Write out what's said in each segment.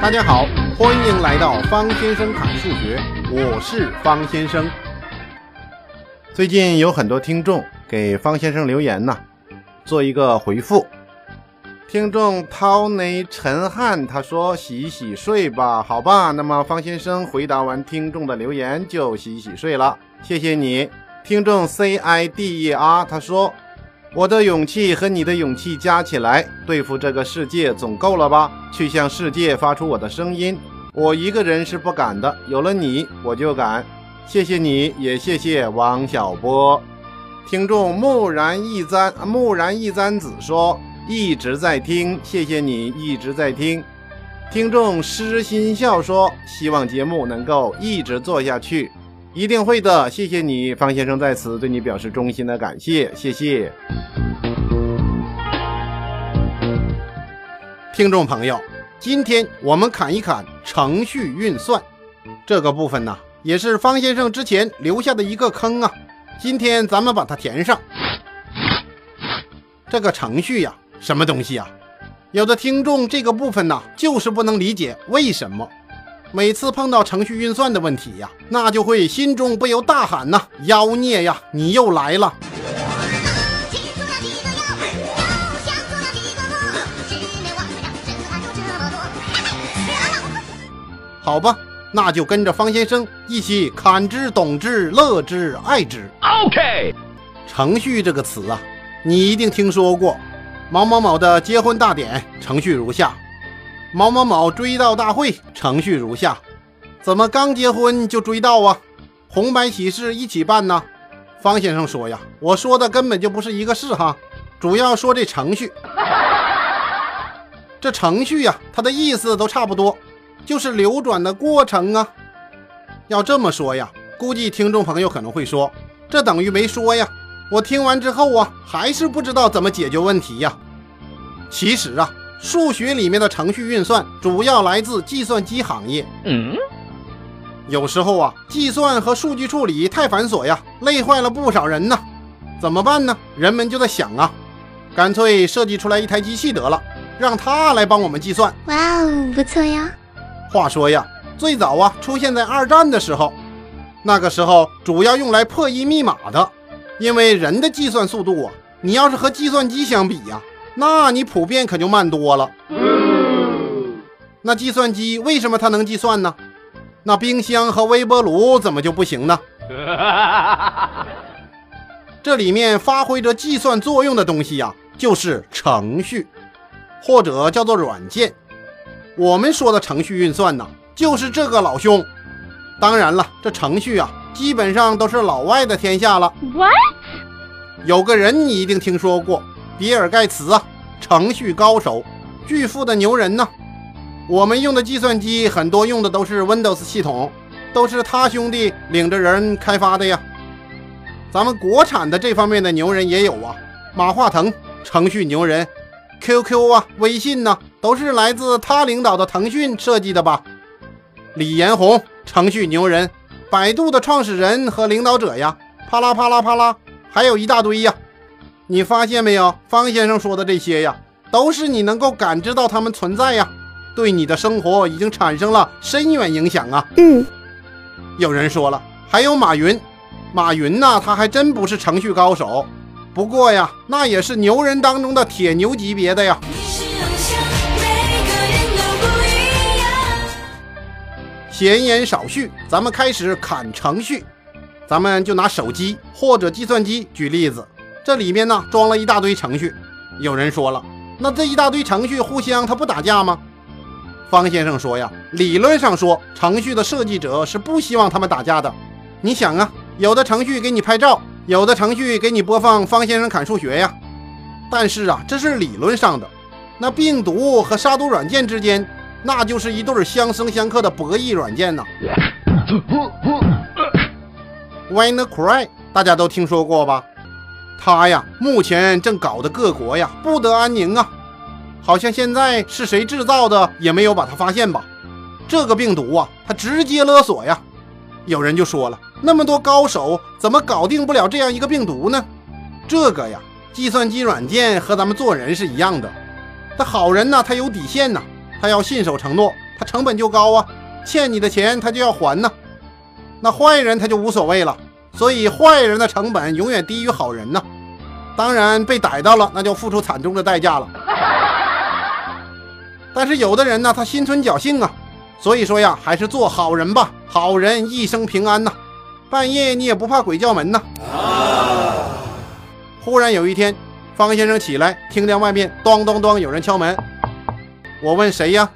大家好，欢迎来到方先生侃数学，我是方先生。最近有很多听众给方先生留言呐，做一个回复。听众涛内陈汉他说：“洗洗睡吧，好吧。”那么方先生回答完听众的留言就洗洗睡了，谢谢你。听众 C I D E R 他说。我的勇气和你的勇气加起来，对付这个世界总够了吧？去向世界发出我的声音，我一个人是不敢的，有了你，我就敢。谢谢你，也谢谢王小波。听众木然一簪，木然一簪子说一直在听，谢谢你一直在听。听众诗心笑说希望节目能够一直做下去。一定会的，谢谢你，方先生在此对你表示衷心的感谢，谢谢。听众朋友，今天我们砍一砍程序运算这个部分呢，也是方先生之前留下的一个坑啊。今天咱们把它填上。这个程序呀，什么东西呀？有的听众这个部分呢，就是不能理解为什么。每次碰到程序运算的问题呀，那就会心中不由大喊呐：“妖孽呀，你又来了！”好吧，那就跟着方先生一起看之、懂之、乐之、爱之。OK，程序这个词啊，你一定听说过。某某某的结婚大典，程序如下。某某某追悼大会程序如下：怎么刚结婚就追悼啊？红白喜事一起办呢？方先生说呀，我说的根本就不是一个事哈，主要说这程序。这程序呀，它的意思都差不多，就是流转的过程啊。要这么说呀，估计听众朋友可能会说，这等于没说呀。我听完之后啊，还是不知道怎么解决问题呀。其实啊。数学里面的程序运算主要来自计算机行业。嗯，有时候啊，计算和数据处理太繁琐呀，累坏了不少人呢。怎么办呢？人们就在想啊，干脆设计出来一台机器得了，让它来帮我们计算。哇哦，不错呀。话说呀，最早啊出现在二战的时候，那个时候主要用来破译密码的，因为人的计算速度啊，你要是和计算机相比呀。那你普遍可就慢多了。那计算机为什么它能计算呢？那冰箱和微波炉怎么就不行呢？这里面发挥着计算作用的东西呀，就是程序，或者叫做软件。我们说的程序运算呢，就是这个老兄。当然了，这程序啊，基本上都是老外的天下了。What？有个人你一定听说过。比尔盖茨啊，程序高手，巨富的牛人呢。我们用的计算机很多用的都是 Windows 系统，都是他兄弟领着人开发的呀。咱们国产的这方面的牛人也有啊，马化腾，程序牛人，QQ 啊，微信呢，都是来自他领导的腾讯设计的吧？李彦宏，程序牛人，百度的创始人和领导者呀，啪啦啪啦啪啦，还有一大堆呀。你发现没有，方先生说的这些呀，都是你能够感知到他们存在呀，对你的生活已经产生了深远影响啊。嗯，有人说了，还有马云，马云呢，他还真不是程序高手，不过呀，那也是牛人当中的铁牛级别的呀。闲言少叙，咱们开始砍程序，咱们就拿手机或者计算机举例子。这里面呢装了一大堆程序，有人说了，那这一大堆程序互相它不打架吗？方先生说呀，理论上说，程序的设计者是不希望他们打架的。你想啊，有的程序给你拍照，有的程序给你播放方先生砍数学呀。但是啊，这是理论上的。那病毒和杀毒软件之间，那就是一对相生相克的博弈软件呐。WannaCry 大家都听说过吧？他呀，目前正搞得各国呀不得安宁啊！好像现在是谁制造的也没有把它发现吧？这个病毒啊，它直接勒索呀！有人就说了，那么多高手怎么搞定不了这样一个病毒呢？这个呀，计算机软件和咱们做人是一样的，他好人呢，他有底线呐，他要信守承诺，他成本就高啊，欠你的钱他就要还呢。那坏人他就无所谓了，所以坏人的成本永远低于好人呢。当然被逮到了，那就付出惨重的代价了。但是有的人呢，他心存侥幸啊，所以说呀，还是做好人吧，好人一生平安呐。半夜你也不怕鬼叫门呐。啊忽然有一天，方先生起来，听见外面咚咚咚有人敲门。我问谁呀？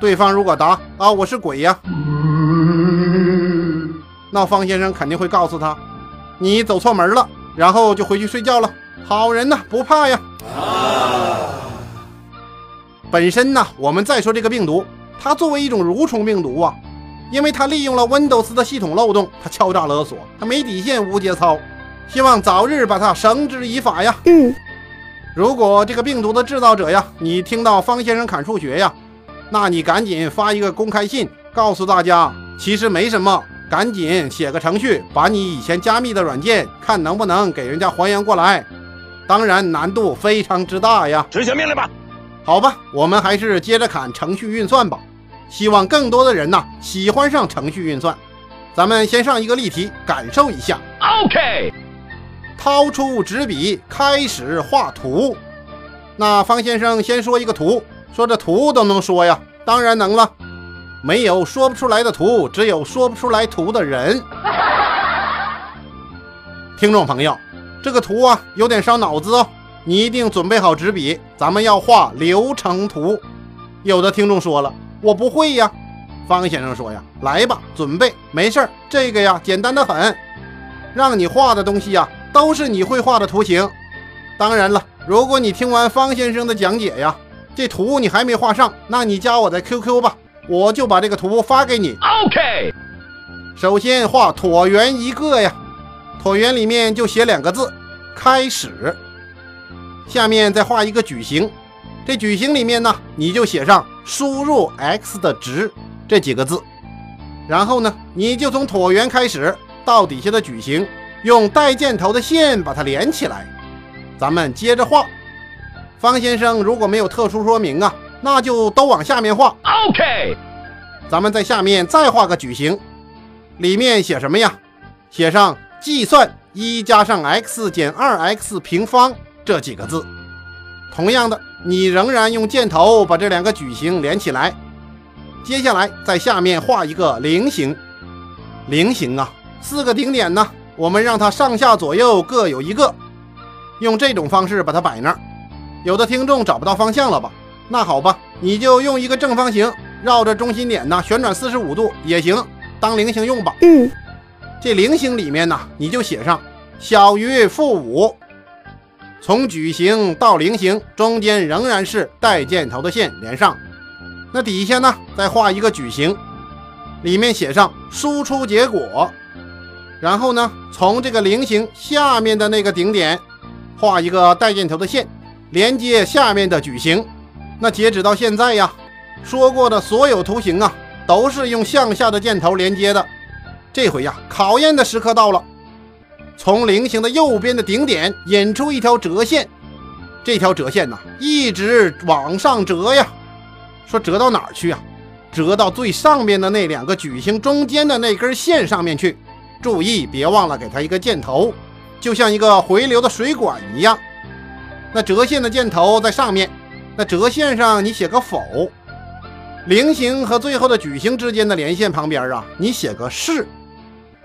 对方如果答啊，我是鬼呀，那方先生肯定会告诉他，你走错门了，然后就回去睡觉了。好人呐，不怕呀。啊本身呢，我们再说这个病毒，它作为一种蠕虫病毒啊，因为它利用了 Windows 的系统漏洞，它敲诈勒索，它没底线，无节操。希望早日把它绳之以法呀。嗯，如果这个病毒的制造者呀，你听到方先生砍数学呀，那你赶紧发一个公开信，告诉大家，其实没什么，赶紧写个程序，把你以前加密的软件，看能不能给人家还原过来。当然难度非常之大呀。执行命令吧。好吧，我们还是接着砍程序运算吧。希望更多的人呐喜欢上程序运算。咱们先上一个例题，感受一下。OK。掏出纸笔，开始画图。那方先生先说一个图，说这图都能说呀？当然能了。没有说不出来的图，只有说不出来图的人。听众朋友，这个图啊有点烧脑子哦，你一定准备好纸笔，咱们要画流程图。有的听众说了，我不会呀。方先生说呀，来吧，准备，没事儿，这个呀简单的很，让你画的东西呀。都是你会画的图形。当然了，如果你听完方先生的讲解呀，这图你还没画上，那你加我的 QQ 吧，我就把这个图发给你。OK。首先画椭圆一个呀，椭圆里面就写两个字“开始”。下面再画一个矩形，这矩形里面呢，你就写上“输入 x 的值”这几个字。然后呢，你就从椭圆开始到底下的矩形。用带箭头的线把它连起来，咱们接着画。方先生如果没有特殊说明啊，那就都往下面画。OK，咱们在下面再画个矩形，里面写什么呀？写上计算一加上 x 减二 x 平方这几个字。同样的，你仍然用箭头把这两个矩形连起来。接下来在下面画一个菱形，菱形啊，四个顶点呢。我们让它上下左右各有一个，用这种方式把它摆那儿。有的听众找不到方向了吧？那好吧，你就用一个正方形绕着中心点呢旋转四十五度也行，当菱形用吧。嗯，这菱形里面呢，你就写上小于负五。从矩形到菱形中间仍然是带箭头的线连上。那底下呢，再画一个矩形，里面写上输出结果。然后呢，从这个菱形下面的那个顶点画一个带箭头的线，连接下面的矩形。那截止到现在呀，说过的所有图形啊，都是用向下的箭头连接的。这回呀，考验的时刻到了。从菱形的右边的顶点引出一条折线，这条折线呢，一直往上折呀。说折到哪儿去啊？折到最上面的那两个矩形中间的那根线上面去。注意，别忘了给它一个箭头，就像一个回流的水管一样。那折线的箭头在上面，那折线上你写个否。菱形和最后的矩形之间的连线旁边啊，你写个是。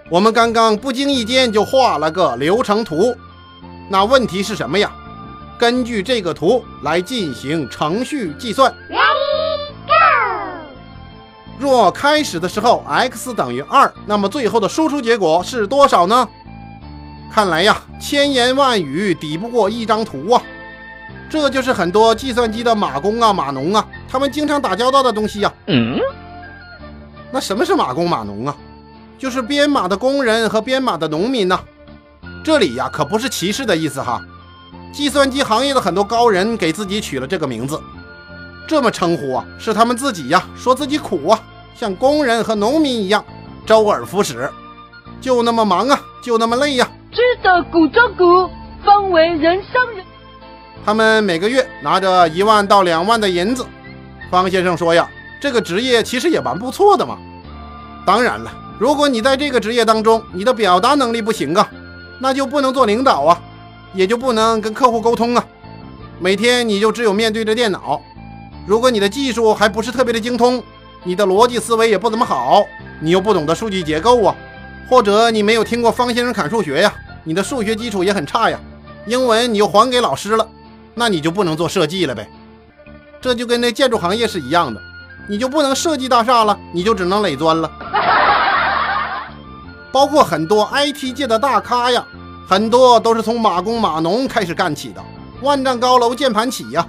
我们刚刚不经意间就画了个流程图，那问题是什么呀？根据这个图来进行程序计算。Ready Go 若开始的时候 x 等于二，那么最后的输出结果是多少呢？看来呀，千言万语抵不过一张图啊！这就是很多计算机的码工啊、码农啊，他们经常打交道的东西呀。嗯，那什么是码工码农啊？就是编码的工人和编码的农民呐。这里呀，可不是歧视的意思哈。计算机行业的很多高人给自己取了这个名字。这么称呼啊，是他们自己呀，说自己苦啊，像工人和农民一样，周而复始，就那么忙啊，就那么累呀。知得苦中苦，方为人上人。他们每个月拿着一万到两万的银子。方先生说呀，这个职业其实也蛮不错的嘛。当然了，如果你在这个职业当中，你的表达能力不行啊，那就不能做领导啊，也就不能跟客户沟通啊。每天你就只有面对着电脑。如果你的技术还不是特别的精通，你的逻辑思维也不怎么好，你又不懂得数据结构啊，或者你没有听过方先生砍数学呀，你的数学基础也很差呀，英文你又还给老师了，那你就不能做设计了呗。这就跟那建筑行业是一样的，你就不能设计大厦了，你就只能垒砖了。包括很多 IT 界的大咖呀，很多都是从码工码农开始干起的，万丈高楼键盘起呀。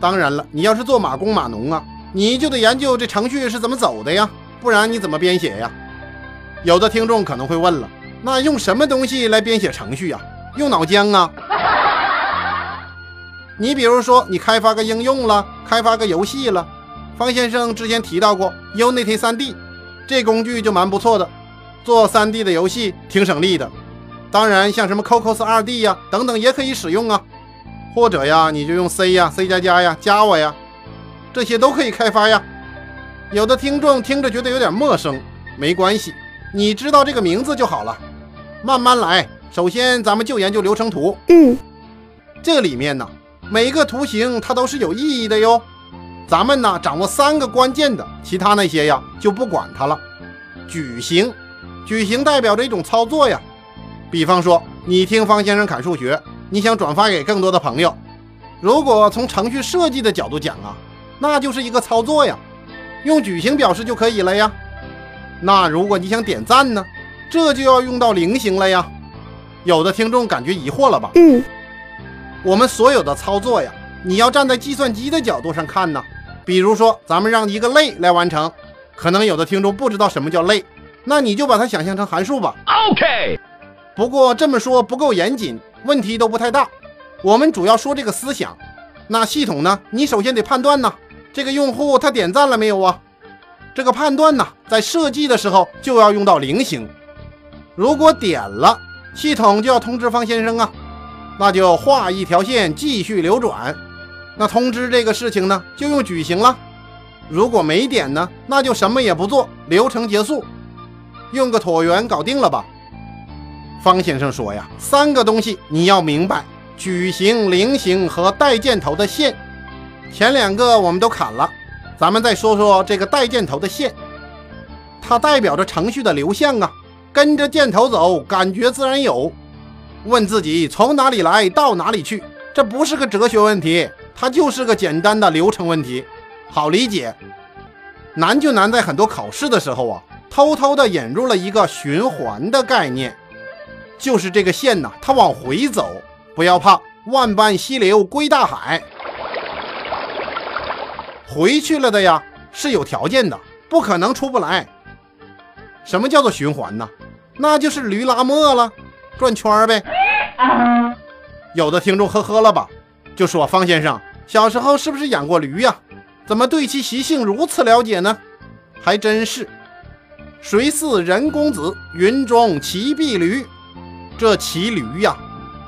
当然了，你要是做码工码农啊，你就得研究这程序是怎么走的呀，不然你怎么编写呀？有的听众可能会问了，那用什么东西来编写程序呀？用脑浆啊？你比如说，你开发个应用了，开发个游戏了，方先生之前提到过 Unity 3D，这工具就蛮不错的，做 3D 的游戏挺省力的。当然，像什么 Cocos 2D 呀等等也可以使用啊。或者呀，你就用 C 呀、C 加加呀、Java 呀，这些都可以开发呀。有的听众听着觉得有点陌生，没关系，你知道这个名字就好了。慢慢来，首先咱们就研究流程图。嗯，这里面呢，每个图形它都是有意义的哟。咱们呢，掌握三个关键的，其他那些呀就不管它了。矩形，矩形代表着一种操作呀。比方说，你听方先生砍数学。你想转发给更多的朋友，如果从程序设计的角度讲啊，那就是一个操作呀，用矩形表示就可以了呀。那如果你想点赞呢，这就要用到菱形了呀。有的听众感觉疑惑了吧？嗯，我们所有的操作呀，你要站在计算机的角度上看呢。比如说，咱们让一个类来完成，可能有的听众不知道什么叫类，那你就把它想象成函数吧。OK。不过这么说不够严谨。问题都不太大，我们主要说这个思想。那系统呢？你首先得判断呢，这个用户他点赞了没有啊？这个判断呢，在设计的时候就要用到菱形。如果点了，系统就要通知方先生啊，那就画一条线继续流转。那通知这个事情呢，就用矩形了。如果没点呢，那就什么也不做，流程结束，用个椭圆搞定了吧。方先生说呀，三个东西你要明白：矩形、菱形和带箭头的线。前两个我们都砍了，咱们再说说这个带箭头的线。它代表着程序的流向啊，跟着箭头走，感觉自然有。问自己从哪里来到哪里去，这不是个哲学问题，它就是个简单的流程问题，好理解。难就难在很多考试的时候啊，偷偷的引入了一个循环的概念。就是这个线呐，它往回走，不要怕，万般溪流归大海。回去了的呀，是有条件的，不可能出不来。什么叫做循环呢？那就是驴拉磨了，转圈呗。有的听众呵呵了吧，就说方先生小时候是不是养过驴呀？怎么对其习性如此了解呢？还真是，谁似人公子，云中骑碧驴。这骑驴呀，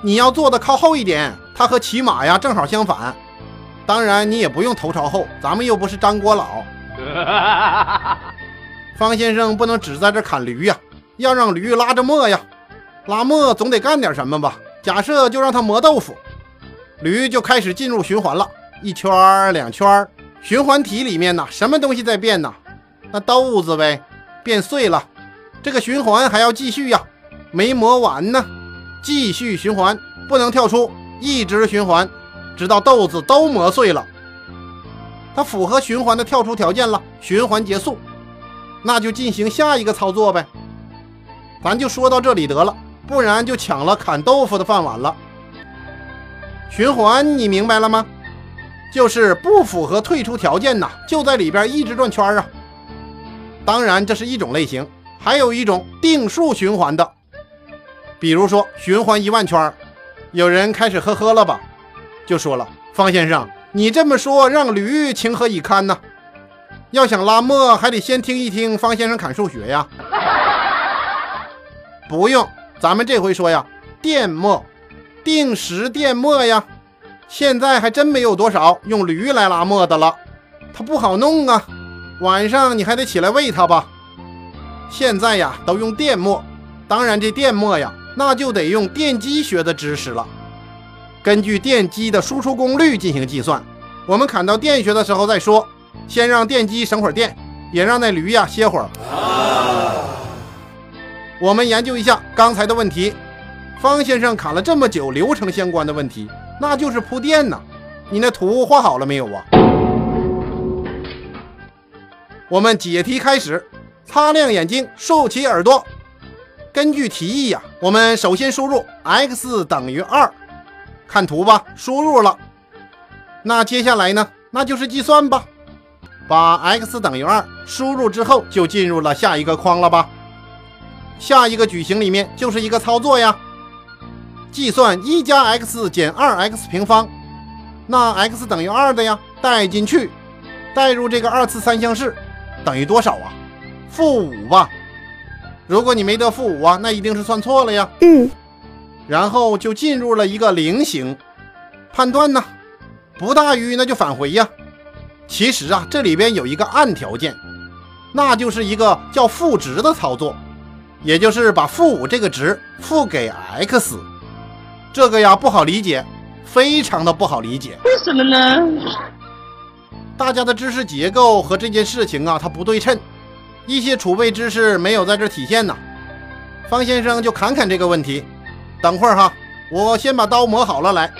你要坐的靠后一点，它和骑马呀正好相反。当然，你也不用头朝后，咱们又不是张国老。方先生不能只在这砍驴呀，要让驴拉着磨呀。拉磨总得干点什么吧？假设就让它磨豆腐，驴就开始进入循环了，一圈儿两圈儿，循环体里面呢，什么东西在变呢？那豆子呗，变碎了。这个循环还要继续呀。没磨完呢，继续循环，不能跳出，一直循环，直到豆子都磨碎了。它符合循环的跳出条件了，循环结束，那就进行下一个操作呗。咱就说到这里得了，不然就抢了砍豆腐的饭碗了。循环你明白了吗？就是不符合退出条件呐，就在里边一直转圈啊。当然这是一种类型，还有一种定数循环的。比如说循环一万圈，有人开始呵呵了吧？就说了，方先生，你这么说让驴情何以堪呢？要想拉磨，还得先听一听方先生砍数学呀。不用，咱们这回说呀，电磨，定时电磨呀。现在还真没有多少用驴来拉磨的了，它不好弄啊，晚上你还得起来喂它吧。现在呀，都用电墨，当然这电墨呀，那就得用电机学的知识了。根据电机的输出功率进行计算。我们砍到电学的时候再说，先让电机省会儿电，也让那驴呀歇会儿。我们研究一下刚才的问题。方先生砍了这么久流程相关的问题，那就是铺垫呐。你那图画好了没有啊？我们解题开始，擦亮眼睛，竖起耳朵。根据题意呀，我们首先输入 x 等于二，看图吧，输入了。那接下来呢？那就是计算吧。把 x 等于二输入之后，就进入了下一个框了吧？下一个矩形里面就是一个操作呀。计算一加 x 减二 x 平方，那 x 等于二的呀，代进去，代入这个二次三项式，等于多少啊？负五吧。如果你没得负五啊，那一定是算错了呀。嗯。然后就进入了一个菱形，判断呢？不大于那就返回呀。其实啊，这里边有一个暗条件，那就是一个叫赋值的操作，也就是把负五这个值赋给 x。这个呀不好理解，非常的不好理解。为什么呢？大家的知识结构和这件事情啊，它不对称，一些储备知识没有在这体现呢。方先生就侃侃这个问题。等会儿哈，我先把刀磨好了来。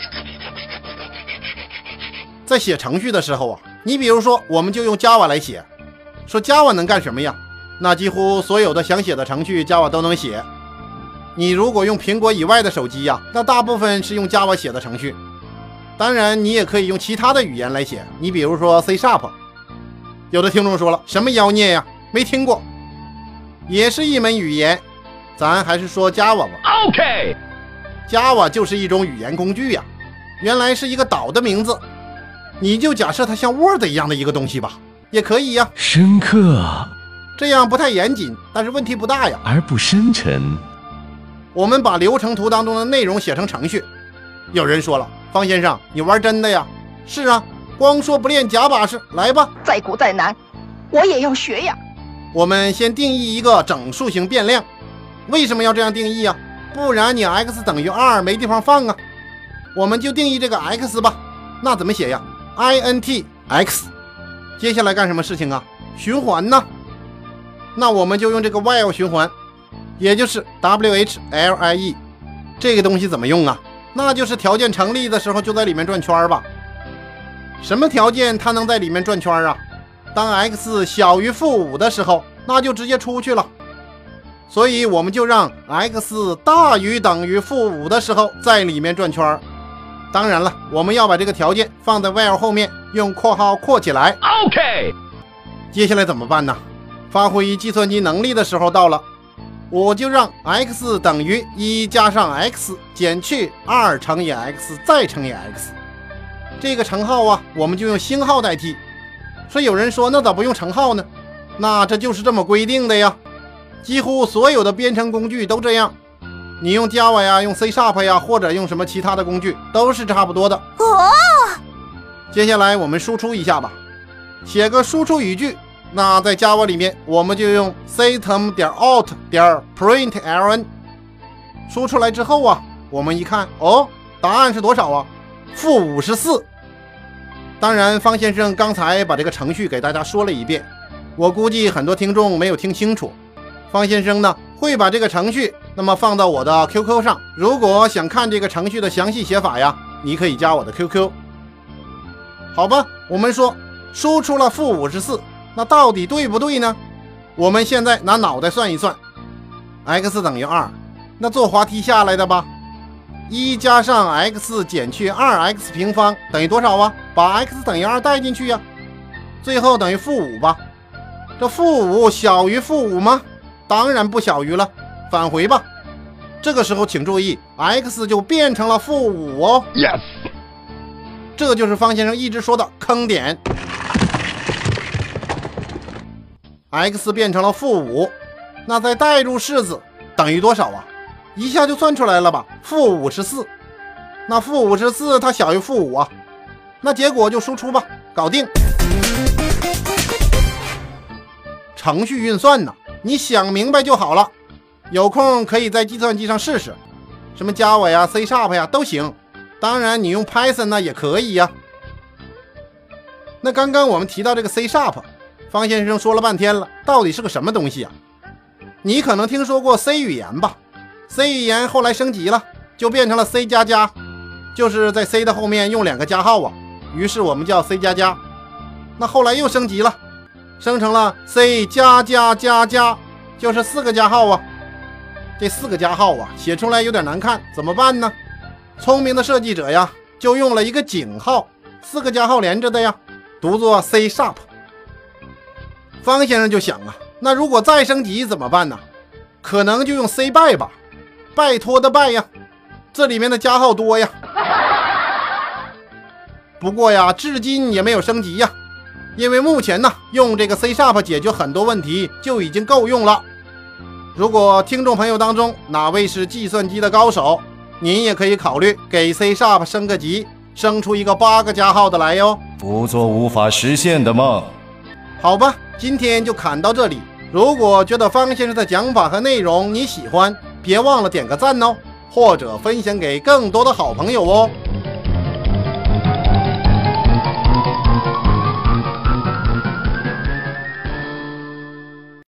在写程序的时候啊，你比如说，我们就用 Java 来写，说 Java 能干什么呀？那几乎所有的想写的程序，Java 都能写。你如果用苹果以外的手机呀，那大部分是用 Java 写的程序。当然，你也可以用其他的语言来写，你比如说 C Sharp。有的听众说了，什么妖孽呀？没听过，也是一门语言，咱还是说 Java 吧。OK，Java 就是一种语言工具呀，原来是一个岛的名字。你就假设它像 Word 一样的一个东西吧，也可以呀。深刻，这样不太严谨，但是问题不大呀。而不深沉。我们把流程图当中的内容写成程序。有人说了，方先生，你玩真的呀？是啊，光说不练假把式，来吧。再苦再难，我也要学呀。我们先定义一个整数型变量。为什么要这样定义啊？不然你 x 等于二没地方放啊。我们就定义这个 x 吧。那怎么写呀？int x，接下来干什么事情啊？循环呢？那我们就用这个 while 循环，也就是 while，这个东西怎么用啊？那就是条件成立的时候就在里面转圈吧。什么条件它能在里面转圈啊？当 x 小于负五的时候，那就直接出去了。所以我们就让 x 大于等于负五的时候在里面转圈。当然了，我们要把这个条件放在 while 后面，用括号括起来。OK，接下来怎么办呢？发挥计算机能力的时候到了，我就让 x 等于一加上 x 减去二乘以 x 再乘以 x。这个乘号啊，我们就用星号代替。说有人说，那咋不用乘号呢？那这就是这么规定的呀，几乎所有的编程工具都这样。你用 Java 呀，用 C Sharp 呀，或者用什么其他的工具，都是差不多的。哦。接下来我们输出一下吧，写个输出语句。那在 Java 里面，我们就用 system 点 out 点 println。输出来之后啊，我们一看，哦，答案是多少啊？负五十四。当然，方先生刚才把这个程序给大家说了一遍，我估计很多听众没有听清楚。方先生呢？会把这个程序那么放到我的 QQ 上。如果想看这个程序的详细写法呀，你可以加我的 QQ。好吧，我们说输出了负五十四，那到底对不对呢？我们现在拿脑袋算一算，x 等于二，那坐滑梯下来的吧？一加上 x 减去二 x 平方等于多少啊？把 x 等于二带进去呀，最后等于负五吧？这负五小于负五吗？当然不小于了，返回吧。这个时候请注意，x 就变成了负五哦。Yes，这就是方先生一直说的坑点。X 变成了负五，那再代入式子等于多少啊？一下就算出来了吧？负五十四。那负五十四它小于负五啊，那结果就输出吧，搞定。程序运算呢，你想明白就好了。有空可以在计算机上试试，什么 Java 呀、C Sharp 呀都行。当然，你用 Python 呢也可以呀。那刚刚我们提到这个 C Sharp，方先生说了半天了，到底是个什么东西啊？你可能听说过 C 语言吧？C 语言后来升级了，就变成了 C 加加，就是在 C 的后面用两个加号啊，于是我们叫 C 加加。那后来又升级了，生成了 C 加加加加，就是四个加号啊。这四个加号啊，写出来有点难看，怎么办呢？聪明的设计者呀，就用了一个井号，四个加号连着的呀，读作 C sharp。方先生就想啊，那如果再升级怎么办呢？可能就用 C 拜吧，拜托的拜呀，这里面的加号多呀。不过呀，至今也没有升级呀，因为目前呢，用这个 C sharp 解决很多问题就已经够用了。如果听众朋友当中哪位是计算机的高手，您也可以考虑给 C sharp 升个级，升出一个八个加号的来哟。不做无法实现的梦。好吧，今天就侃到这里。如果觉得方先生的讲法和内容你喜欢，别忘了点个赞哦，或者分享给更多的好朋友哦。